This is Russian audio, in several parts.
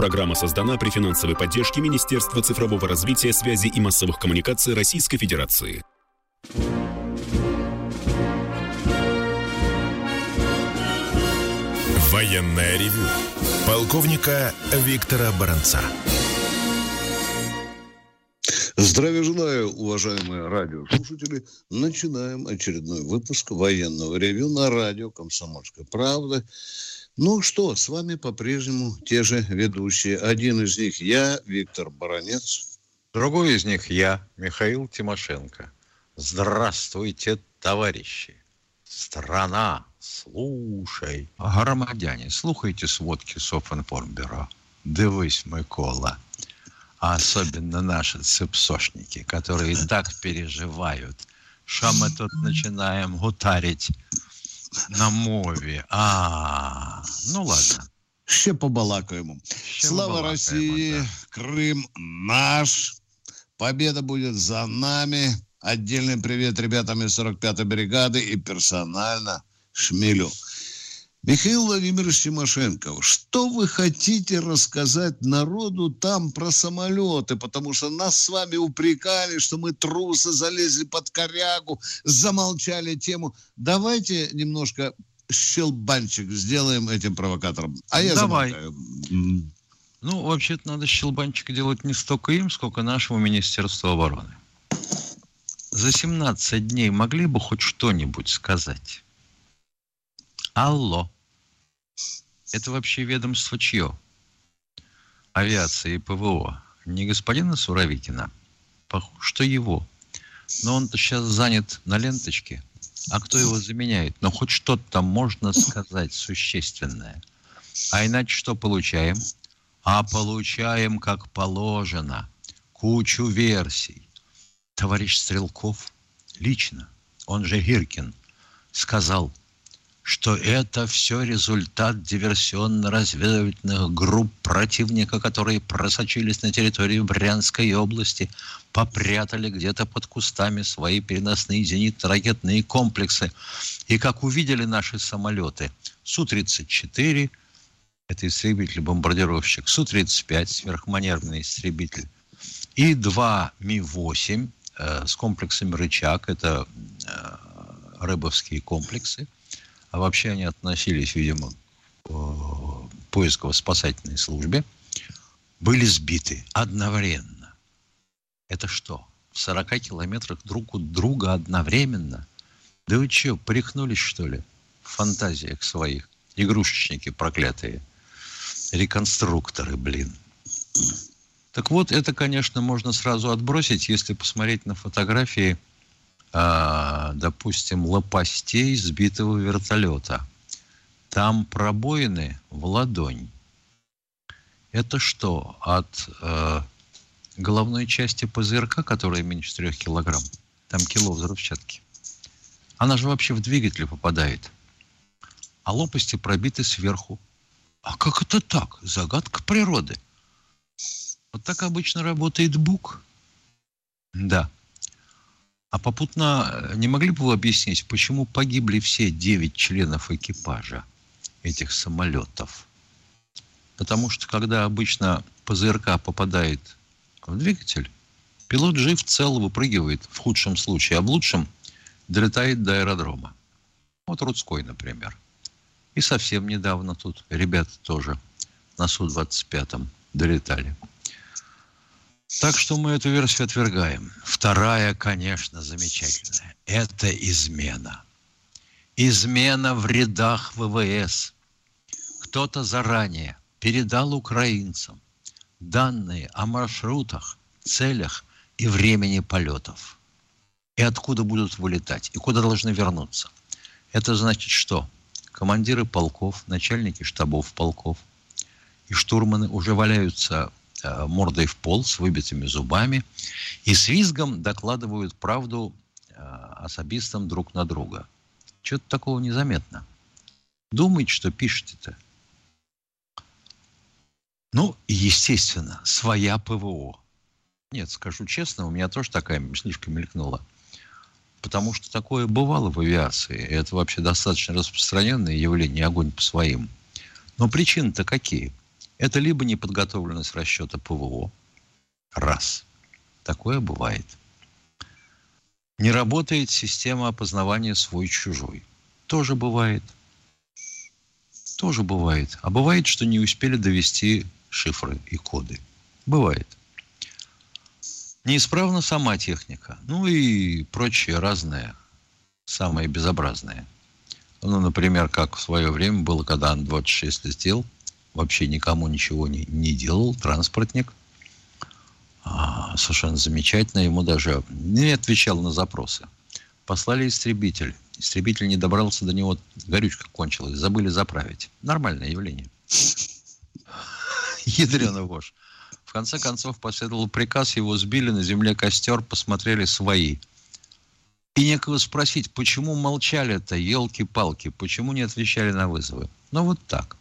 Программа создана при финансовой поддержке Министерства цифрового развития, связи и массовых коммуникаций Российской Федерации. Военная ревю. Полковника Виктора Баранца. Здравия желаю, уважаемые радиослушатели. Начинаем очередной выпуск военного ревю на радио «Комсомольская правда». Ну что, с вами по-прежнему те же ведущие. Один из них я, Виктор Баранец. Другой из них я, Михаил Тимошенко. Здравствуйте, товарищи. Страна, слушай. Громадяне, слухайте сводки Софинформбюро. Дивись, Микола. А особенно наши цепсошники, которые так переживают, что мы тут начинаем гутарить на мові. А, ну ладно. Ще побалакаємо. Ще Слава побалакаємо, России, да. Крым наш. Победа будет за нами. Отдельный привет ребятам из 45-й бригады и персонально Шмелю. Михаил Владимирович Тимошенко, что вы хотите рассказать народу там про самолеты? Потому что нас с вами упрекали, что мы трусы залезли под корягу, замолчали тему. Давайте немножко щелбанчик сделаем этим провокатором. А я Давай. замолкаю. Ну, вообще-то надо щелбанчик делать не столько им, сколько нашему Министерству обороны. За 17 дней могли бы хоть что-нибудь сказать? Алло. Это вообще ведомство чье? Авиация и ПВО. Не господина Суровикина? Похоже, что его. Но он-то сейчас занят на ленточке. А кто его заменяет? Но хоть что-то там можно сказать существенное. А иначе что получаем? А получаем, как положено, кучу версий. Товарищ Стрелков лично, он же Гиркин, сказал, что это все результат диверсионно-разведывательных групп противника, которые просочились на территорию Брянской области, попрятали где-то под кустами свои переносные зенитно-ракетные комплексы. И как увидели наши самолеты, Су-34, это истребитель-бомбардировщик, Су-35, сверхманевренный истребитель, и два Ми-8 э, с комплексами «Рычаг», это э, рыбовские комплексы – а вообще они относились, видимо, к поисково-спасательной службе, были сбиты одновременно. Это что, в 40 километрах друг от друга одновременно? Да вы что, прихнулись, что ли, в фантазиях своих? Игрушечники проклятые. Реконструкторы, блин. Так вот, это, конечно, можно сразу отбросить, если посмотреть на фотографии – э, допустим, лопастей сбитого вертолета. Там пробоины в ладонь. Это что, от э, головной части ПЗРК, которая меньше 4 килограмм? Там кило взрывчатки. Она же вообще в двигатель попадает. А лопасти пробиты сверху. А как это так? Загадка природы. Вот так обычно работает БУК. Да. А попутно э, не могли бы вы объяснить, почему погибли все девять членов экипажа этих самолетов? Потому что когда обычно ПЗРК попадает в двигатель, пилот жив, цел, выпрыгивает в худшем случае, а в лучшем долетает до аэродрома. Вот Рудской, например. И совсем недавно тут ребята тоже на Су-25 долетали. Так что мы эту версию отвергаем. Вторая, конечно, замечательная. Это измена. Измена в рядах ВВС. Кто-то заранее передал украинцам данные о маршрутах, целях и времени полетов. И откуда будут вылетать, и куда должны вернуться. Это значит что? Командиры полков, начальники штабов полков и штурманы уже валяются мордой в пол с выбитыми зубами и с визгом докладывают правду э, особистам друг на друга. Чего-то такого незаметно. Думаете, что пишете-то? Ну, естественно, своя ПВО. Нет, скажу честно, у меня тоже такая мыслишка мелькнула. Потому что такое бывало в авиации. Это вообще достаточно распространенное явление, огонь по своим. Но причины-то какие? Это либо неподготовленность расчета ПВО, раз, такое бывает. Не работает система опознавания свой-чужой, тоже бывает. Тоже бывает. А бывает, что не успели довести шифры и коды. Бывает. Неисправна сама техника. Ну и прочее разное, самое безобразное. Ну, например, как в свое время было, когда Ан-26 летел, вообще никому ничего не, не делал, транспортник. А, совершенно замечательно. Ему даже не отвечал на запросы. Послали истребитель. Истребитель не добрался до него, горючка кончилась, забыли заправить. Нормальное явление. Ядрена вошь. В конце концов последовал приказ, его сбили на земле костер, посмотрели свои. И некого спросить, почему молчали-то, елки-палки, почему не отвечали на вызовы. Ну вот так.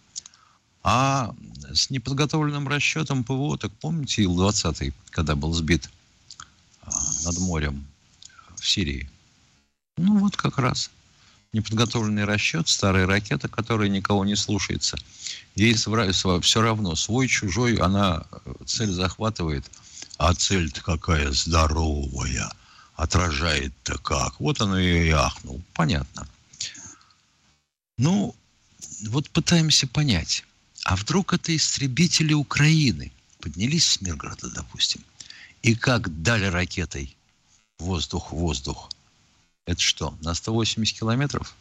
А с неподготовленным расчетом ПВО, так помните Ил-20, когда был сбит а, над морем в Сирии? Ну вот как раз неподготовленный расчет, старая ракета, которая никого не слушается. Ей все равно, свой, чужой, она э, цель захватывает, а цель-то какая здоровая, отражает-то как. Вот оно и ахнул. Понятно. Ну, вот пытаемся понять, а вдруг это истребители Украины поднялись с Миргорода, допустим, и как дали ракетой воздух-воздух – это что, на 180 километров?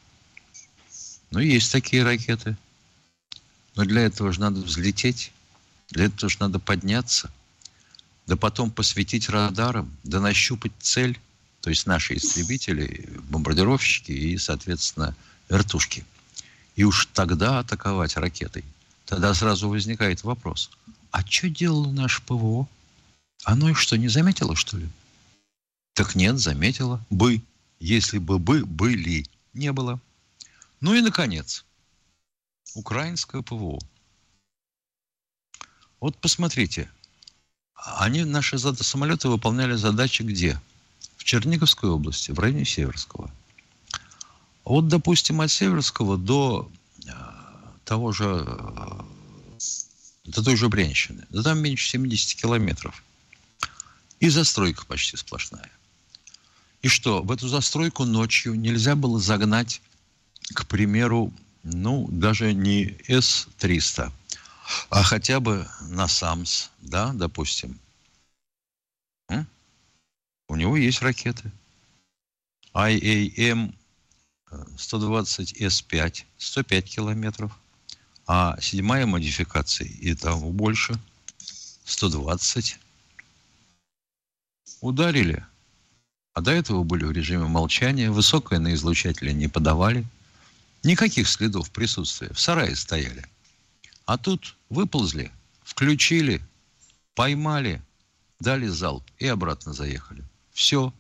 Ну, есть такие ракеты. Но для этого же надо взлететь. Для этого же надо подняться. Да потом посветить радаром, да нащупать цель. То есть наши истребители, бомбардировщики и, соответственно, вертушки. И уж тогда атаковать ракетой. Тогда сразу возникает вопрос. А что делало наше ПВО? Оно их что, не заметило, что ли? Так нет, заметило. Бы если бы бы были, не было. Ну и, наконец, украинское ПВО. Вот посмотрите, они, наши самолеты выполняли задачи где? В Черниговской области, в районе Северского. Вот, допустим, от Северского до того же, э, до той же Брянщины, да там меньше 70 километров. И застройка почти сплошная. И что, в эту застройку ночью нельзя было загнать, к примеру, ну, даже не С-300, а хотя бы на САМС, да, допустим. М? У него есть ракеты. IAM 120С5, 105 километров. А седьмая модификация, и того больше, 120. Ударили – а до этого были в режиме молчания, высокое на излучателе не подавали. Никаких следов присутствия. В сарае стояли. А тут выползли, включили, поймали, дали залп и обратно заехали. Все.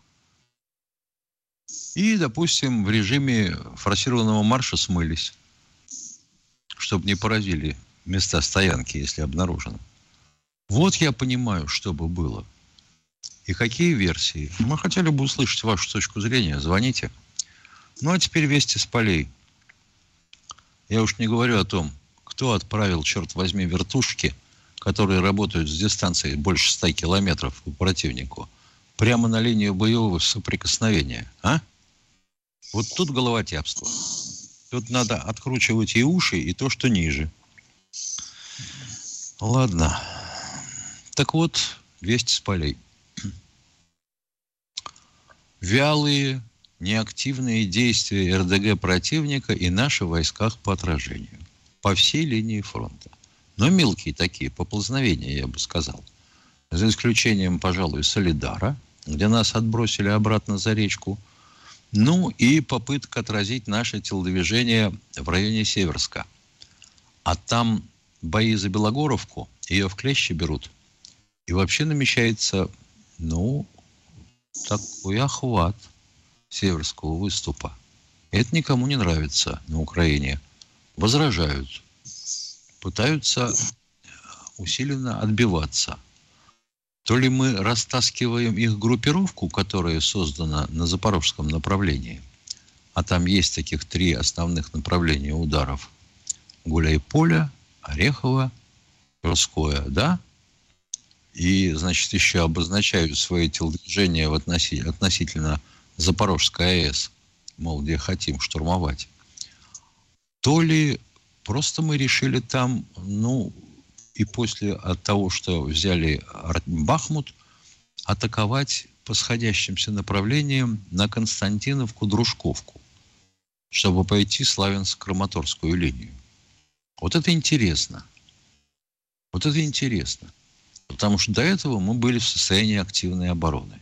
И, допустим, в режиме форсированного марша смылись, чтобы не поразили места стоянки, если обнаружено. Вот я понимаю, что бы было – и какие версии. Мы хотели бы услышать вашу точку зрения. Звоните. Ну, а теперь вести с полей. Я уж не говорю о том, кто отправил, черт возьми, вертушки, которые работают с дистанцией больше 100 километров по противнику, прямо на линию боевого соприкосновения. А? Вот тут головотяпство. Тут надо откручивать и уши, и то, что ниже. Ладно. Так вот, вести с полей вялые, неактивные действия РДГ противника и наши войсках по отражению по всей линии фронта. Но мелкие такие поползновения, я бы сказал. За исключением, пожалуй, Солидара, где нас отбросили обратно за речку. Ну и попытка отразить наше телодвижение в районе Северска. А там бои за Белогоровку, ее в клещи берут. И вообще намечается, ну, такой охват северского выступа. Это никому не нравится на Украине. Возражают. Пытаются усиленно отбиваться. То ли мы растаскиваем их группировку, которая создана на запорожском направлении, а там есть таких три основных направления ударов. Гуляй-Поля, Орехово Тверское, да? И, значит, еще обозначают свои телодвижения в относи... относительно Запорожской АЭС, мол, где хотим штурмовать, то ли просто мы решили там, ну, и после от того, что взяли Бахмут, атаковать по сходящимся направлениям на Константиновку, Дружковку, чтобы пойти Славянск-Краматорскую линию. Вот это интересно. Вот это интересно. Потому что до этого мы были в состоянии активной обороны.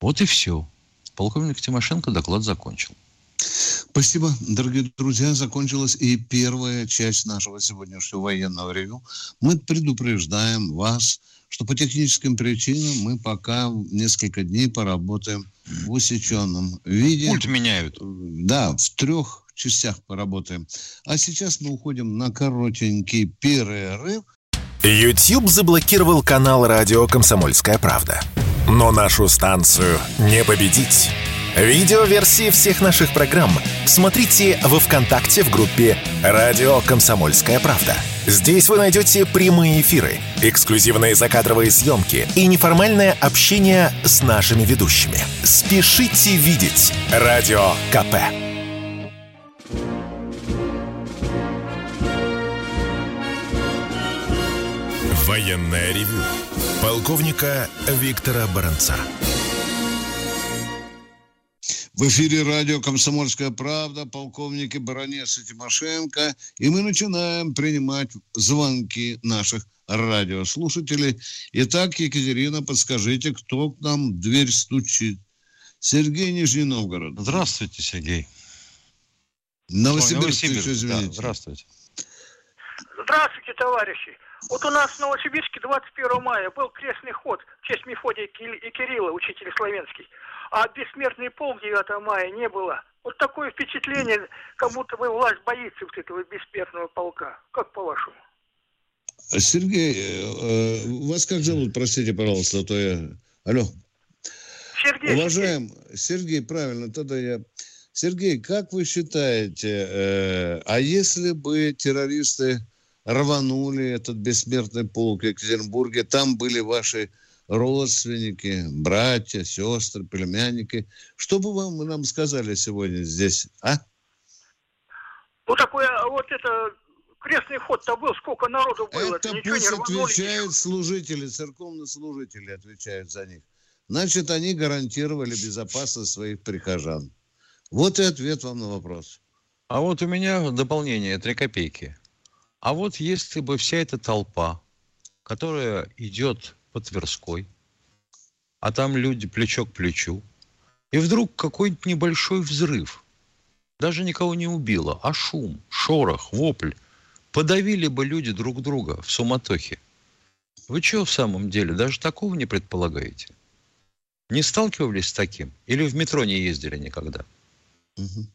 Вот и все. Полковник Тимошенко доклад закончил. Спасибо, дорогие друзья. Закончилась и первая часть нашего сегодняшнего военного ревю. Мы предупреждаем вас, что по техническим причинам мы пока несколько дней поработаем в усеченном виде. Пульт меняют. Да, в трех частях поработаем. А сейчас мы уходим на коротенький перерыв. YouTube заблокировал канал радио «Комсомольская правда». Но нашу станцию не победить. Видеоверсии всех наших программ смотрите во ВКонтакте в группе «Радио Комсомольская правда». Здесь вы найдете прямые эфиры, эксклюзивные закадровые съемки и неформальное общение с нашими ведущими. Спешите видеть «Радио КП». Военное ревю полковника Виктора Баранца. В эфире радио «Комсомольская правда», полковники Баранец и Тимошенко. И мы начинаем принимать звонки наших радиослушателей. Итак, Екатерина, подскажите, кто к нам в дверь стучит? Сергей Нижний Новгород. Здравствуйте, Сергей. Новосибирск, Новосибирск еще, извините. Да, здравствуйте. Здравствуйте, товарищи. Вот у нас в Новосибирске 21 мая был крестный ход в честь Мефодия и Кирилла, учителя славянский а бессмертный полк 9 мая не было. Вот такое впечатление, как будто бы власть боится вот этого бессмертного полка. Как по-вашему? Сергей, э, э, вас как зовут, простите, пожалуйста, а то я... Алло. Сергей. Уважаем, Сергей, Сергей правильно, тогда я... Сергей, как вы считаете, э, а если бы террористы рванули этот бессмертный полк в Екатеринбурге, там были ваши родственники, братья, сестры, племянники. Что бы вам нам сказали сегодня здесь, а? Ну, такое, вот это, крестный ход-то был, сколько народу было. Это пусть не отвечают служители, церковные служители отвечают за них. Значит, они гарантировали безопасность своих прихожан. Вот и ответ вам на вопрос. А вот у меня дополнение, три копейки. А вот если бы вся эта толпа, которая идет по Тверской, а там люди плечо к плечу, и вдруг какой-нибудь небольшой взрыв. Даже никого не убило, а шум, шорох, вопль. Подавили бы люди друг друга в суматохе. Вы что в самом деле, даже такого не предполагаете? Не сталкивались с таким? Или в метро не ездили никогда? Угу.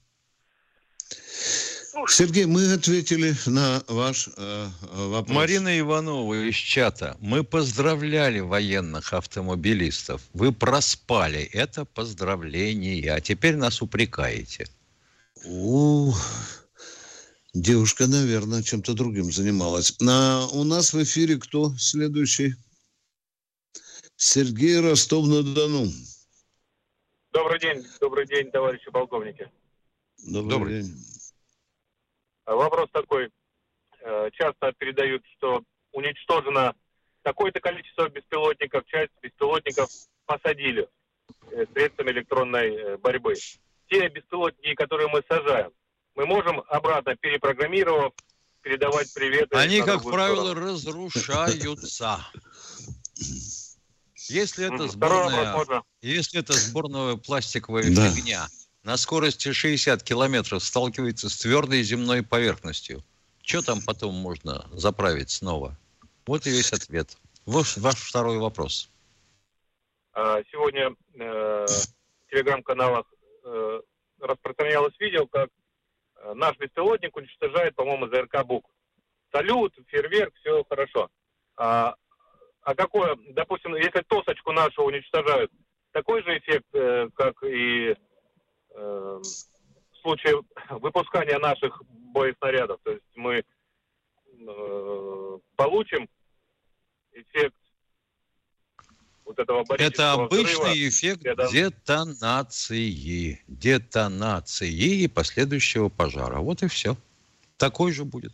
Сергей, мы ответили на ваш э, вопрос. Марина Иванова из чата. Мы поздравляли военных автомобилистов. Вы проспали. Это поздравление. А теперь нас упрекаете. У, девушка, наверное, чем-то другим занималась. На, у нас в эфире кто следующий? Сергей Ростов-на-Дону. Добрый день, добрый день, товарищи полковники. Добрый, добрый. день. Вопрос такой. Э, часто передают, что уничтожено такое-то количество беспилотников, часть беспилотников посадили э, средствами электронной э, борьбы. Те беспилотники, которые мы сажаем, мы можем обратно перепрограммировав, передавать приветы. Они, как правило, сторону. разрушаются. Если это сборная, если это сборная пластиковая да. фигня, на скорости 60 километров сталкивается с твердой земной поверхностью. Что там потом можно заправить снова? Вот и весь ответ. Ваш, ваш второй вопрос. А, сегодня э, в телеграм-каналах э, распространялось видео, как э, наш беспилотник уничтожает, по-моему, ЗРК БУК. Салют, фейерверк, все хорошо. А, а какое, допустим, если тосочку нашу уничтожают, такой же эффект, как и Эм, в случае выпускания наших боеснарядов. То есть мы э, получим эффект вот этого Это обычный взрыва, эффект это... детонации. Детонации и последующего пожара. Вот и все. Такой же будет.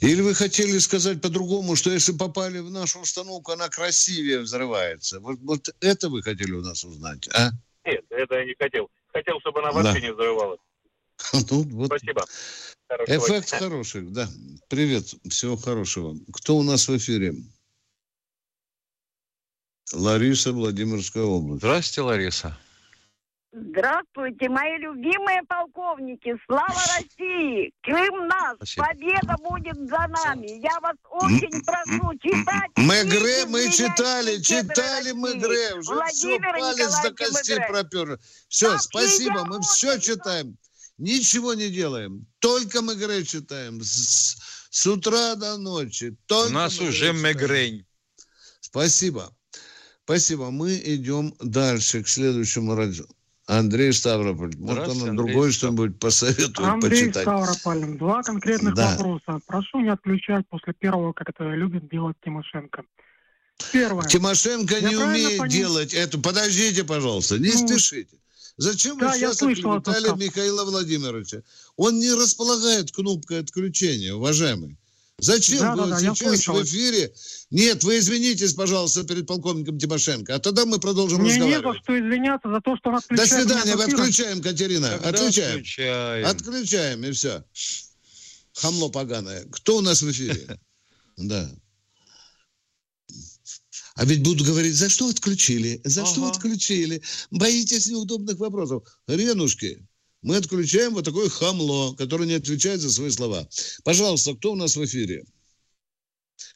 Или вы хотели сказать по-другому, что если попали в нашу установку, она красивее взрывается? Вот, вот это вы хотели у нас узнать, а? Нет, это я не хотел. Хотел, чтобы она вообще да. не взрывалась. Ну, вот. Спасибо. Хорошего Эффект дня. хороший, да. Привет, всего хорошего. Кто у нас в эфире? Лариса, Владимирская область. Здравствуйте, Лариса. Здравствуйте, мои любимые полковники! Слава России! Крым нас! Спасибо. Победа будет за нами! Я вас очень прошу читать... Мегре мы читали, читали Мегре. Уже Владимир все, палец до костей пропер. Все, Там спасибо, мы все читаем. Ничего не делаем. Только Мегре читаем. С, с утра до ночи. Только У нас уже Мегрень. Спасибо. Спасибо. Мы идем дальше к следующему радио. Андрей Ставрополь. Вот он другой что-нибудь посоветует Андрей почитать. Ставрополь. Два конкретных да. вопроса. Прошу не отключать после первого, как это любит делать Тимошенко. Первое. Тимошенко Я не умеет поним... делать это. Подождите, пожалуйста, не ну, спешите. Зачем да, вы сейчас отключали Михаила Владимировича? Он не располагает кнопкой отключения, уважаемый. Зачем да, вы да, да, сейчас в эфире? Нет, вы извинитесь, пожалуйста, перед полковником Тимошенко, а тогда мы продолжим Мне разговаривать. Мне не за что извиняться за то, что нас До свидания, мы отключаем, Катерина. Тогда отключаем. Отключаем. Отключаем, и все. Хамло поганое. Кто у нас в эфире? Да. А ведь будут говорить, за что отключили? За ага. что отключили? Боитесь неудобных вопросов. Ренушки, мы отключаем вот такое хамло, которое не отвечает за свои слова. Пожалуйста, кто у нас в эфире?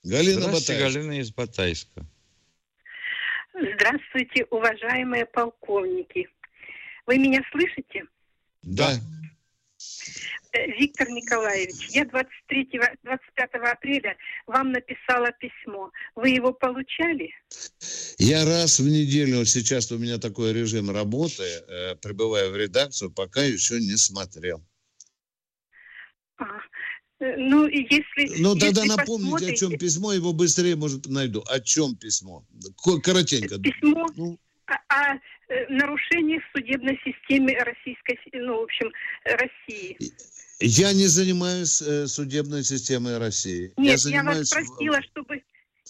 Галина Батайска. Галина из Батайска. Здравствуйте, уважаемые полковники. Вы меня слышите? Да. Э, Виктор Николаевич, я 23, 25 апреля вам написала письмо. Вы его получали? Я раз в неделю, сейчас у меня такой режим работы, э, прибываю в редакцию, пока еще не смотрел. А, э, ну, если... Ну, тогда если напомните, посмотрите... о чем письмо, его быстрее, может, найду. О чем письмо? Коротенько. Письмо ну... о, о нарушении в судебной системе Российской, ну, в общем, России. Я не занимаюсь э, судебной системой России. Нет, я, занимаюсь... я вас просила, чтобы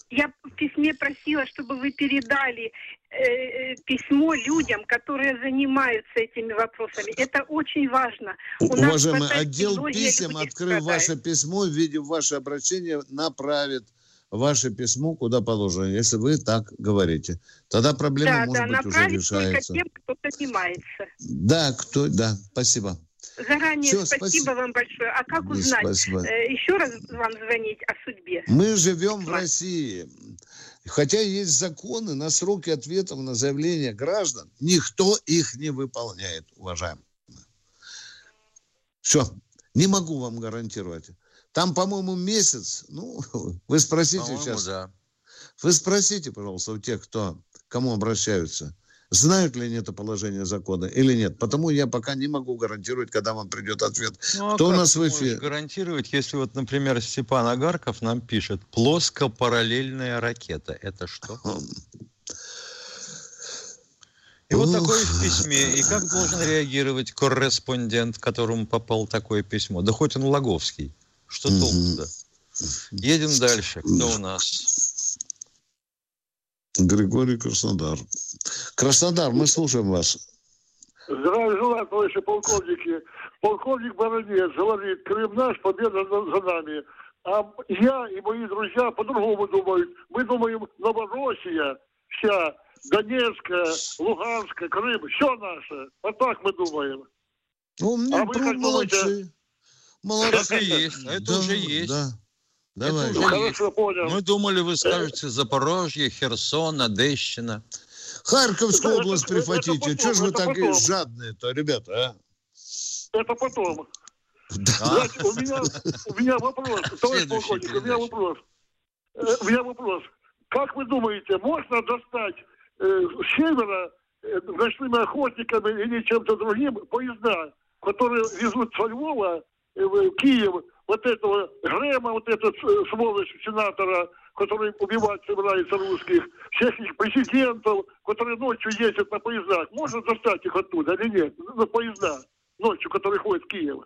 я в письме просила, чтобы вы передали э, письмо людям, которые занимаются этими вопросами. Это очень важно. У Уважаемый, отдел писем, открыв ваше письмо, видев ваше обращение, направит ваше письмо куда положено, если вы так говорите. Тогда проблема, да, может да, быть, уже решается. Тем, кто занимается. Да, кто, да, спасибо. Заранее Все, спасибо, спасибо вам большое. А как узнать? Спасибо. Э, еще раз вам звонить о судьбе? Мы живем в России. Хотя есть законы на сроки ответов на заявления граждан, никто их не выполняет, уважаемые. Все. Не могу вам гарантировать. Там, по-моему, месяц. Ну, вы спросите сейчас. Да. Вы спросите, пожалуйста, у тех, кто, кому обращаются знают ли они это положение закона или нет. Потому я пока не могу гарантировать, когда вам придет ответ. Ну, а Кто у нас в эфире? гарантировать, если вот, например, Степан Агарков нам пишет плоско-параллельная ракета. Это что? И вот такое в письме. И как должен реагировать корреспондент, которому попало такое письмо? Да хоть он Логовский. Что толку-то? Едем дальше. Кто у нас? Григорий Краснодар. Краснодар, мы слушаем вас. Здравия желаю, товарищи полковники. Полковник Баранец говорит, Крым наш, победа за нами. А я и мои друзья по-другому думают. Мы думаем, Новороссия вся, Донецкая, Луганская, Крым, все наше. Вот так мы думаем. Ну, а вы как молодцы. Молодцы. Это есть, это да, уже есть. Да. Давай. Это Хорошо, понял. Мы думали, вы скажете Запорожье, Херсон, Одещина. Харьковскую область прихватите. Чего же вы так жадные-то, ребята, а? Это потом. Да. у, меня, у меня вопрос, товарищ полковник, у меня вопрос. Э, у меня вопрос. Как вы думаете, можно достать э, с севера э, ночными охотниками или чем-то другим поезда, которые везут со Львова Киев вот этого Грэма, вот этот э, сволочь сенатора, который убивать собирается русских, всех их президентов, которые ночью ездят на поездах. Можно достать их оттуда или нет? На поезда ночью, которые ходят в Киев.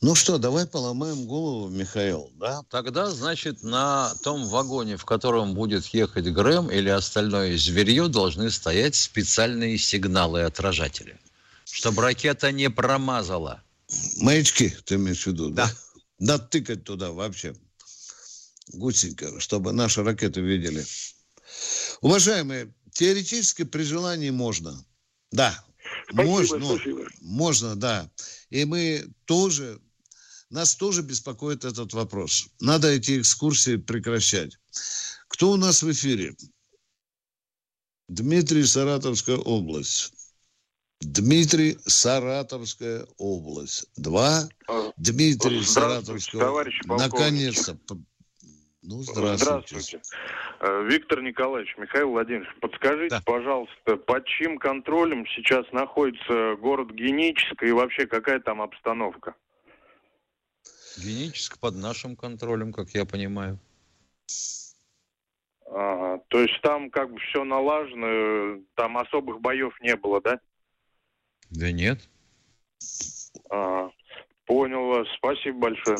Ну что, давай поломаем голову, Михаил, да? Тогда, значит, на том вагоне, в котором будет ехать Грэм или остальное зверье, должны стоять специальные сигналы отражатели, чтобы ракета не промазала. Маячки, ты имеешь в виду, да? Да, тыкать туда вообще. Гусенько, чтобы наши ракеты видели. Уважаемые, теоретически при желании можно. Да, Спасибо, можно, спасибо. можно, да. И мы тоже нас тоже беспокоит этот вопрос. Надо эти экскурсии прекращать. Кто у нас в эфире? Дмитрий, Саратовская область. Дмитрий, Саратовская область. Два. А, Дмитрий, Саратовская область. Наконец-то. Ну, здравствуйте. Здравствуйте. Э, Виктор Николаевич, Михаил Владимирович, подскажите, да. пожалуйста, под чьим контролем сейчас находится город Генический и вообще какая там обстановка? Генически под нашим контролем, как я понимаю. Ага, то есть там как бы все налажено, там особых боев не было, да? Да нет. Ага, понял вас. Спасибо большое.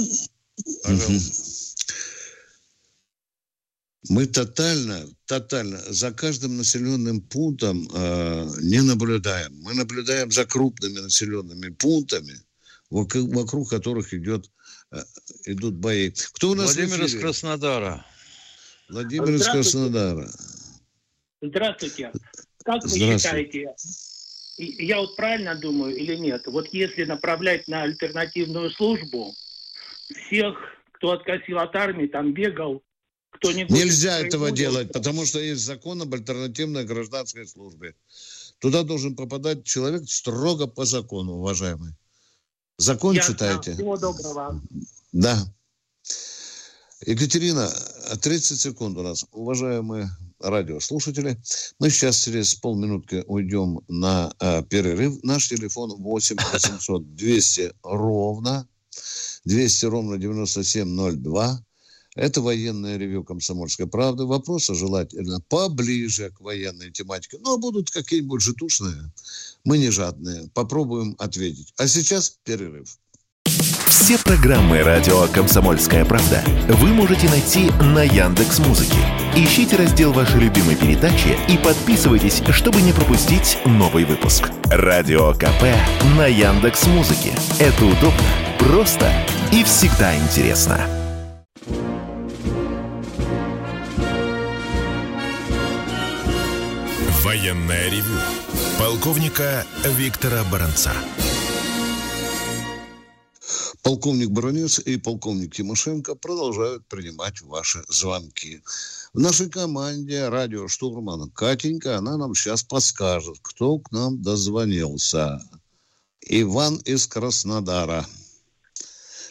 Мы тотально, тотально за каждым населенным пунктом э, не наблюдаем. Мы наблюдаем за крупными населенными пунктами, вокруг, вокруг которых идет Э, идут бои. Кто у нас Владимир из Краснодара. Владимир из Краснодара. Здравствуйте. Как вы считаете, я вот правильно думаю или нет, вот если направлять на альтернативную службу всех, кто откосил от армии, там бегал, кто не Нельзя этого делать, потому что есть закон об альтернативной гражданской службе. Туда должен попадать человек строго по закону, уважаемый. Закон Ясно. читайте. Всего доброго. Да. Екатерина, 30 секунд у нас. Уважаемые радиослушатели, мы сейчас через полминутки уйдем на э, перерыв. Наш телефон 8 800 200 ровно 200 ровно 9702. Это военное ревю «Комсомольской правды». Вопросы желательно поближе к военной тематике. Но будут какие-нибудь житушные. Мы не жадные. Попробуем ответить. А сейчас перерыв. Все программы радио «Комсомольская правда» вы можете найти на Яндекс Музыке. Ищите раздел вашей любимой передачи и подписывайтесь, чтобы не пропустить новый выпуск. Радио КП на Яндекс Музыке. Это удобно, просто и всегда интересно. Военное ревю полковника Виктора Баранца. Полковник Баранец и полковник Тимошенко продолжают принимать ваши звонки. В нашей команде радио «Штурман» Катенька, она нам сейчас подскажет, кто к нам дозвонился. Иван из Краснодара.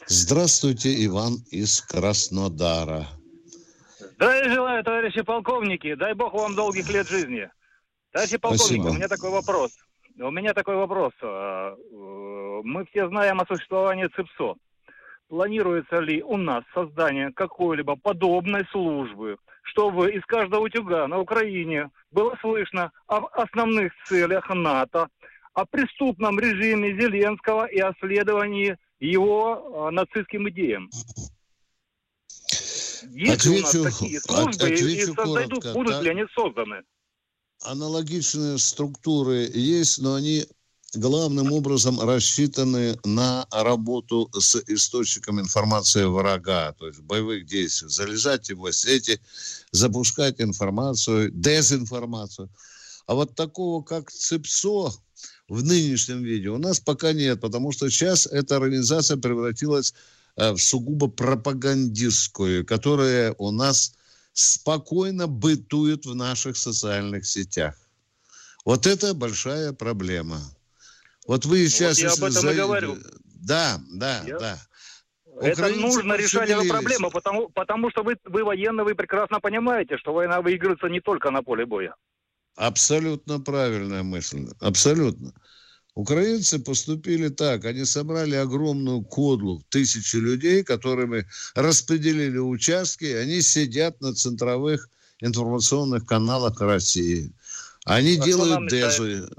Здравствуйте, Иван из Краснодара. Здравия желаю, товарищи полковники. Дай бог вам долгих лет жизни. Товарищи полковник, у меня такой вопрос. У меня такой вопрос. А, э, мы все знаем о существовании ЦИПСО. Планируется ли у нас создание какой-либо подобной службы, чтобы из каждого утюга на Украине было слышно об основных целях НАТО, о преступном режиме Зеленского и о следовании его а, нацистским идеям? Есть отвечу, у нас такие службы от, и создадут, коротко, будут ли они созданы? аналогичные структуры есть, но они главным образом рассчитаны на работу с источником информации врага, то есть боевых действий, залезать его сети, запускать информацию, дезинформацию. А вот такого, как ЦИПСО, в нынешнем виде у нас пока нет, потому что сейчас эта организация превратилась э, в сугубо пропагандистскую, которая у нас спокойно бытует в наших социальных сетях. Вот это большая проблема. Вот вы сейчас... Вот я об этом за... и говорю. Да, да, я... да. Это Украинцы нужно решать эту проблему, потому, потому что вы, вы военные, вы прекрасно понимаете, что война выигрывается не только на поле боя. Абсолютно правильная мысль. Абсолютно. Украинцы поступили так. Они собрали огромную кодлу, тысячи людей, которыми распределили участки. Они сидят на центровых информационных каналах России. Они а делают дезу.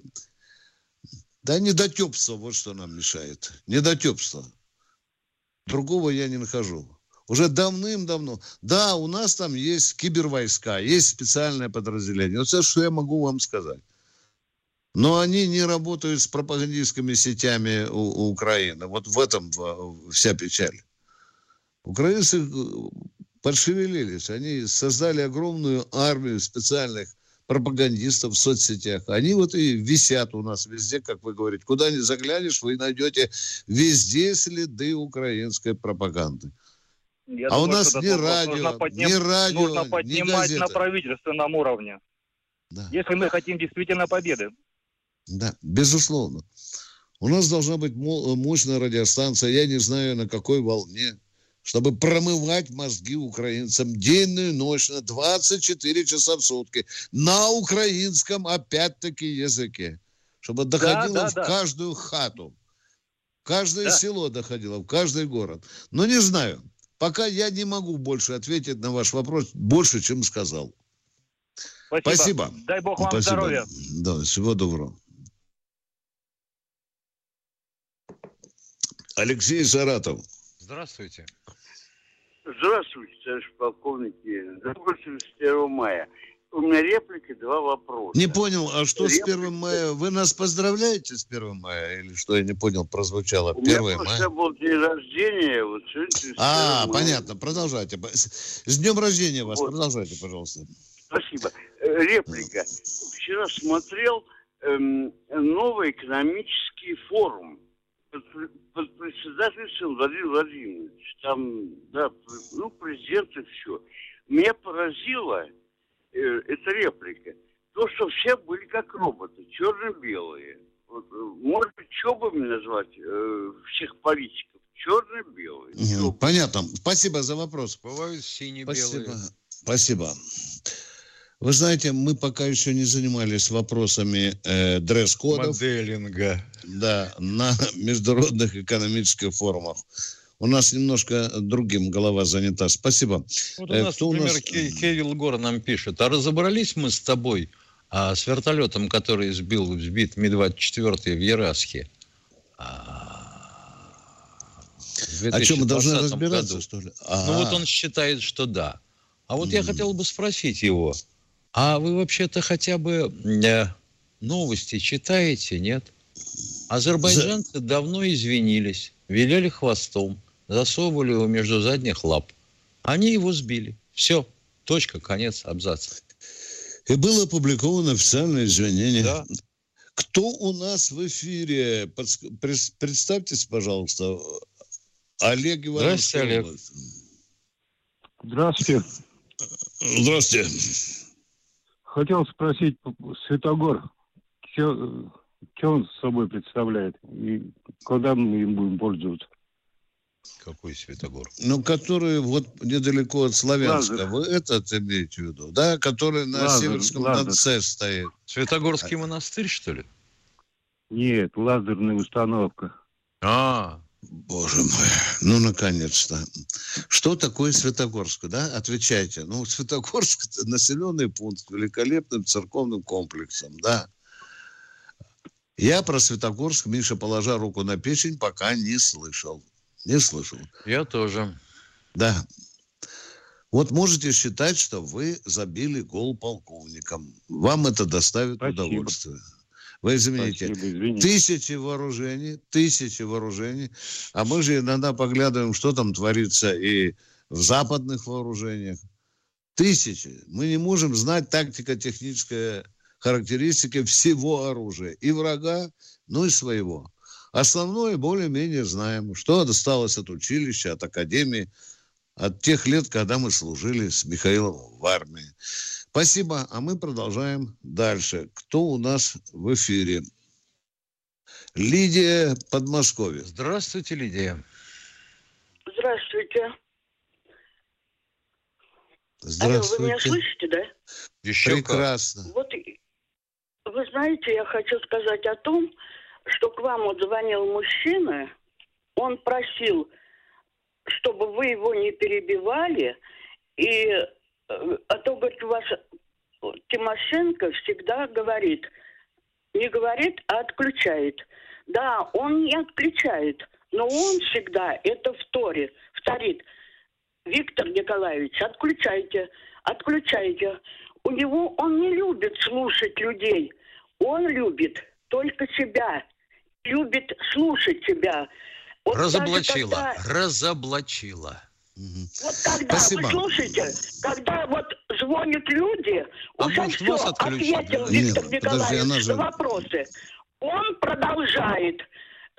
Да недотепство, вот что нам мешает. Недотепство. Другого я не нахожу. Уже давным-давно. Да, у нас там есть кибервойска, есть специальное подразделение. Вот все, что я могу вам сказать. Но они не работают с пропагандистскими сетями у, у Украины. Вот в этом вся печаль. Украинцы э, подшевелились. Они создали огромную армию специальных пропагандистов в соцсетях. Они вот и висят у нас везде, как вы говорите. Куда ни заглянешь, вы найдете везде следы украинской пропаганды. Я а думаю, у нас ни радио, подним... ни радио, нужно поднимать ни на правительственном уровне. Да. Если мы хотим действительно победы. Да, безусловно. У нас должна быть мощная радиостанция, я не знаю на какой волне, чтобы промывать мозги украинцам день и ночь на 24 часа в сутки на украинском опять-таки языке. Чтобы доходило да, да, в да. каждую хату, в каждое да. село доходило, в каждый город. Но не знаю. Пока я не могу больше ответить на ваш вопрос, больше, чем сказал. Спасибо. Спасибо. Дай Бог вам Спасибо. здоровья. Да, всего доброго. Алексей Саратов. Здравствуйте. Здравствуйте, товарищ полковники. До 81 мая. У меня реплика, два вопроса. Не понял, а что Реплика... с 1 мая? Вы нас поздравляете с 1 мая? Или что, я не понял, прозвучало 1 мая? У меня мая? был день рождения, вот сегодня А, мая. понятно, продолжайте. С днем рождения вас, вот. продолжайте, пожалуйста. Спасибо. Э, реплика. Вчера смотрел эм, новый экономический форум председательством Владимира Владимировича. Там, да, ну, президент и все. Меня поразило, э, эта реплика, то, что все были как роботы, черно-белые. Вот, э, может быть, чобами назвать э, всех политиков? Черно-белые. Ну, понятно. Спасибо за вопрос. Бывают сине-белые. Спасибо. Спасибо. Вы знаете, мы пока еще не занимались вопросами э, дресс-кодов. Моделинга. Да, на международных экономических форумах. У нас немножко другим голова занята. Спасибо. Вот у э, нас, Кто например, у нас... Кирилл Гор нам пишет. А разобрались мы с тобой а, с вертолетом, который сбил, сбит Ми-24 в Ярасхе? А, а что, мы должны разбираться, году. что ли? А-а-а. Ну вот он считает, что да. А вот я хотел бы спросить его, а вы вообще-то хотя бы э, новости читаете, нет? Азербайджанцы За... давно извинились, велели хвостом, засовывали его между задних лап. Они его сбили. Все. Точка, конец, абзац. И было опубликовано официальное извинение. Да. Кто у нас в эфире? Представьтесь, пожалуйста. Олег Иванович. Здравствуйте, Олег. Здравствуйте. Здравствуйте. Хотел спросить, Светогор, что, он собой представляет? И когда мы им будем пользоваться? Какой Светогор? Ну, который вот недалеко от Славянска. Лазер. Вы этот имеете в виду, да? Который на Лазер, Северском. Донце стоит. Светогорский монастырь, что ли? Нет, лазерная установка. А, Боже мой, ну, наконец-то. Что такое Светогорск, да? Отвечайте. Ну, Светогорск – это населенный пункт с великолепным церковным комплексом, да. Я про Светогорск, Миша, положа руку на печень, пока не слышал. Не слышал. Я тоже. Да. Вот можете считать, что вы забили гол полковникам. Вам это доставит Спасибо. удовольствие. Вы извините, Спасибо, тысячи вооружений, тысячи вооружений. А мы же иногда поглядываем, что там творится и в западных вооружениях. Тысячи. Мы не можем знать тактико-техническая характеристики всего оружия. И врага, ну и своего. Основное более-менее знаем, что досталось от училища, от академии, от тех лет, когда мы служили с Михаилом в армии. Спасибо, а мы продолжаем дальше. Кто у нас в эфире? Лидия Подмосковье. Здравствуйте, Лидия. Здравствуйте. Здравствуйте. Алло, вы меня слышите, да? Еще Прекрасно. Как. Вот, вы знаете, я хочу сказать о том, что к вам вот звонил мужчина, он просил, чтобы вы его не перебивали, и а то, говорит, ваша Тимошенко всегда говорит, не говорит, а отключает. Да, он не отключает, но он всегда это вторит, вторит. Виктор Николаевич, отключайте, отключайте. У него он не любит слушать людей. Он любит только себя. Любит слушать себя. Вот разоблачила, когда... разоблачила. Вот когда, Спасибо. вы слушайте, когда вот звонят люди, а уже все, ответил Виктор Нет, Николаевич подожди, же... на вопросы. Он продолжает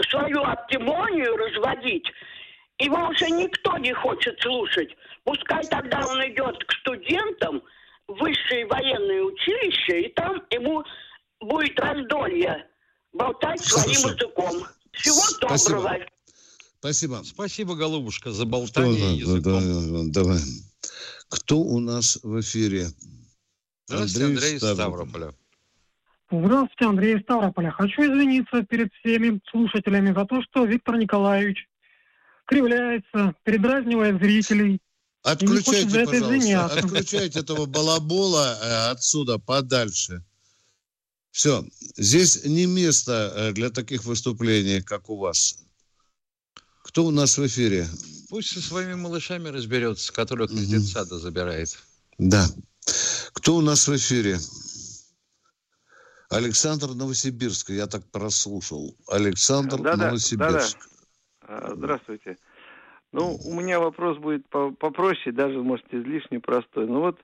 свою оптимонию разводить. Его уже никто не хочет слушать. Пускай тогда он идет к студентам в высшее военное училище, и там ему будет раздолье болтать Хорошо. своим языком. Всего Спасибо. доброго. Спасибо. Спасибо, голубушка, за болтание Кто, языком. Да, давай. Кто у нас в эфире? Здравствуйте, Андрей, Андрей Ставрополя. Здравствуйте, Андрей из Ставрополя. Хочу извиниться перед всеми слушателями за то, что Виктор Николаевич кривляется, передразнивает зрителей. Отключайте, пожалуйста, извиняться. отключайте этого балабола э, отсюда подальше. Все, здесь не место э, для таких выступлений, как у вас. Кто у нас в эфире? Пусть со своими малышами разберется, которых из детсада забирает. Да. Кто у нас в эфире? Александр Новосибирск. Я так прослушал. Александр да, Новосибирск. Да, да. Здравствуйте. Ну, у меня вопрос будет попроще, даже, может, излишне простой. Ну вот,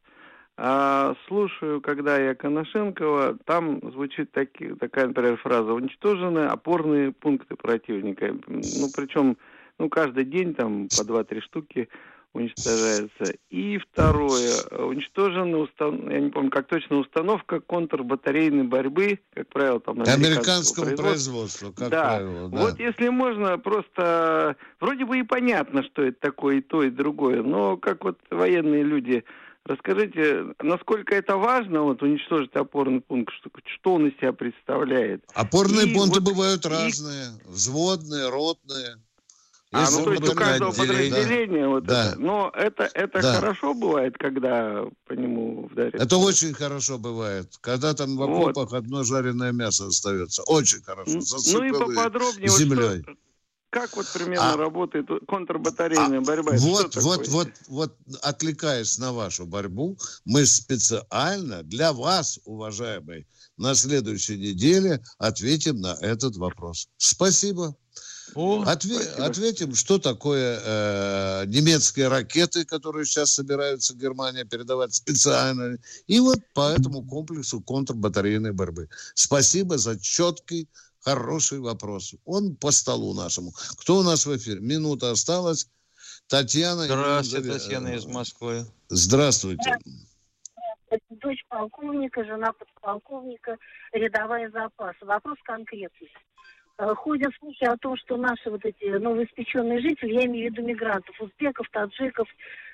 а, слушаю, когда я Коношенкова, там звучит таки, такая, например, фраза «уничтожены опорные пункты противника». Ну, причем ну, каждый день там по два-три штуки уничтожается. И второе, уничтожена, устан... я не помню, как точно, установка контрбатарейной борьбы, как правило, там американского производства, производства как да. правило. Да. Вот если можно, просто вроде бы и понятно, что это такое и то, и другое, но как вот военные люди Расскажите, насколько это важно, вот уничтожить опорный пункт, что, что он из себя представляет? Опорные и пункты вот, бывают и... разные, взводные, ротные. А, ну, то есть у каждого подразделения да. вот да. это. Но это, это да. хорошо бывает, когда по нему вдарят. Это очень хорошо бывает. Когда там в окопах вот. одно жареное мясо остается. Очень хорошо. Ну и поподробнее. Землей. Вот, как вот примерно а, работает контрбатарейная а, борьба? Вот, вот, вот, вот, отвлекаясь на вашу борьбу, мы специально для вас, уважаемый, на следующей неделе ответим на этот вопрос. Спасибо. О, Отве- ответим, что такое э, немецкие ракеты, которые сейчас собираются Германия передавать специально. И вот по этому комплексу контрбатарейной борьбы. Спасибо за четкий, хороший вопрос. Он по столу нашему. Кто у нас в эфире? Минута осталась. Татьяна. Здравствуйте, Татьяна из Москвы. Здравствуйте. Дочь полковника, жена подполковника, рядовая запас. Вопрос конкретный. Э, ходят слухи о том, что наши вот эти новоиспеченные жители, я имею в виду мигрантов, узбеков, таджиков,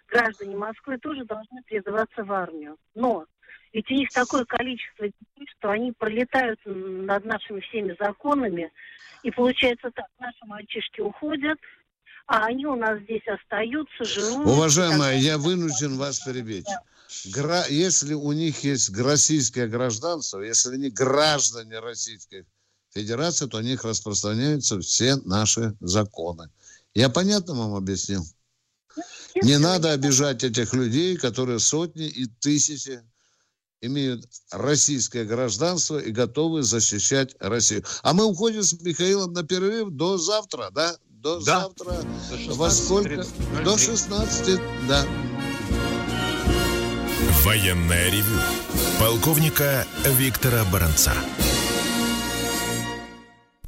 граждане Москвы тоже должны призываться в армию. Но ведь у них такое количество детей, что они пролетают над нашими всеми законами, и получается так, наши мальчишки уходят, а они у нас здесь остаются, живут. Уважаемая, я вынужден вас перебить. Гра... Если у них есть российское гражданство, если они граждане Российской Федерации, то о них распространяются все наши законы. Я понятно вам объяснил? Не надо обижать этих людей, которые сотни и тысячи имеют российское гражданство и готовы защищать Россию. А мы уходим с Михаилом на перерыв до завтра, да? До да. завтра. До 16, Во сколько? 30, до 16, да. Военная ревю. Полковника Виктора Баранца.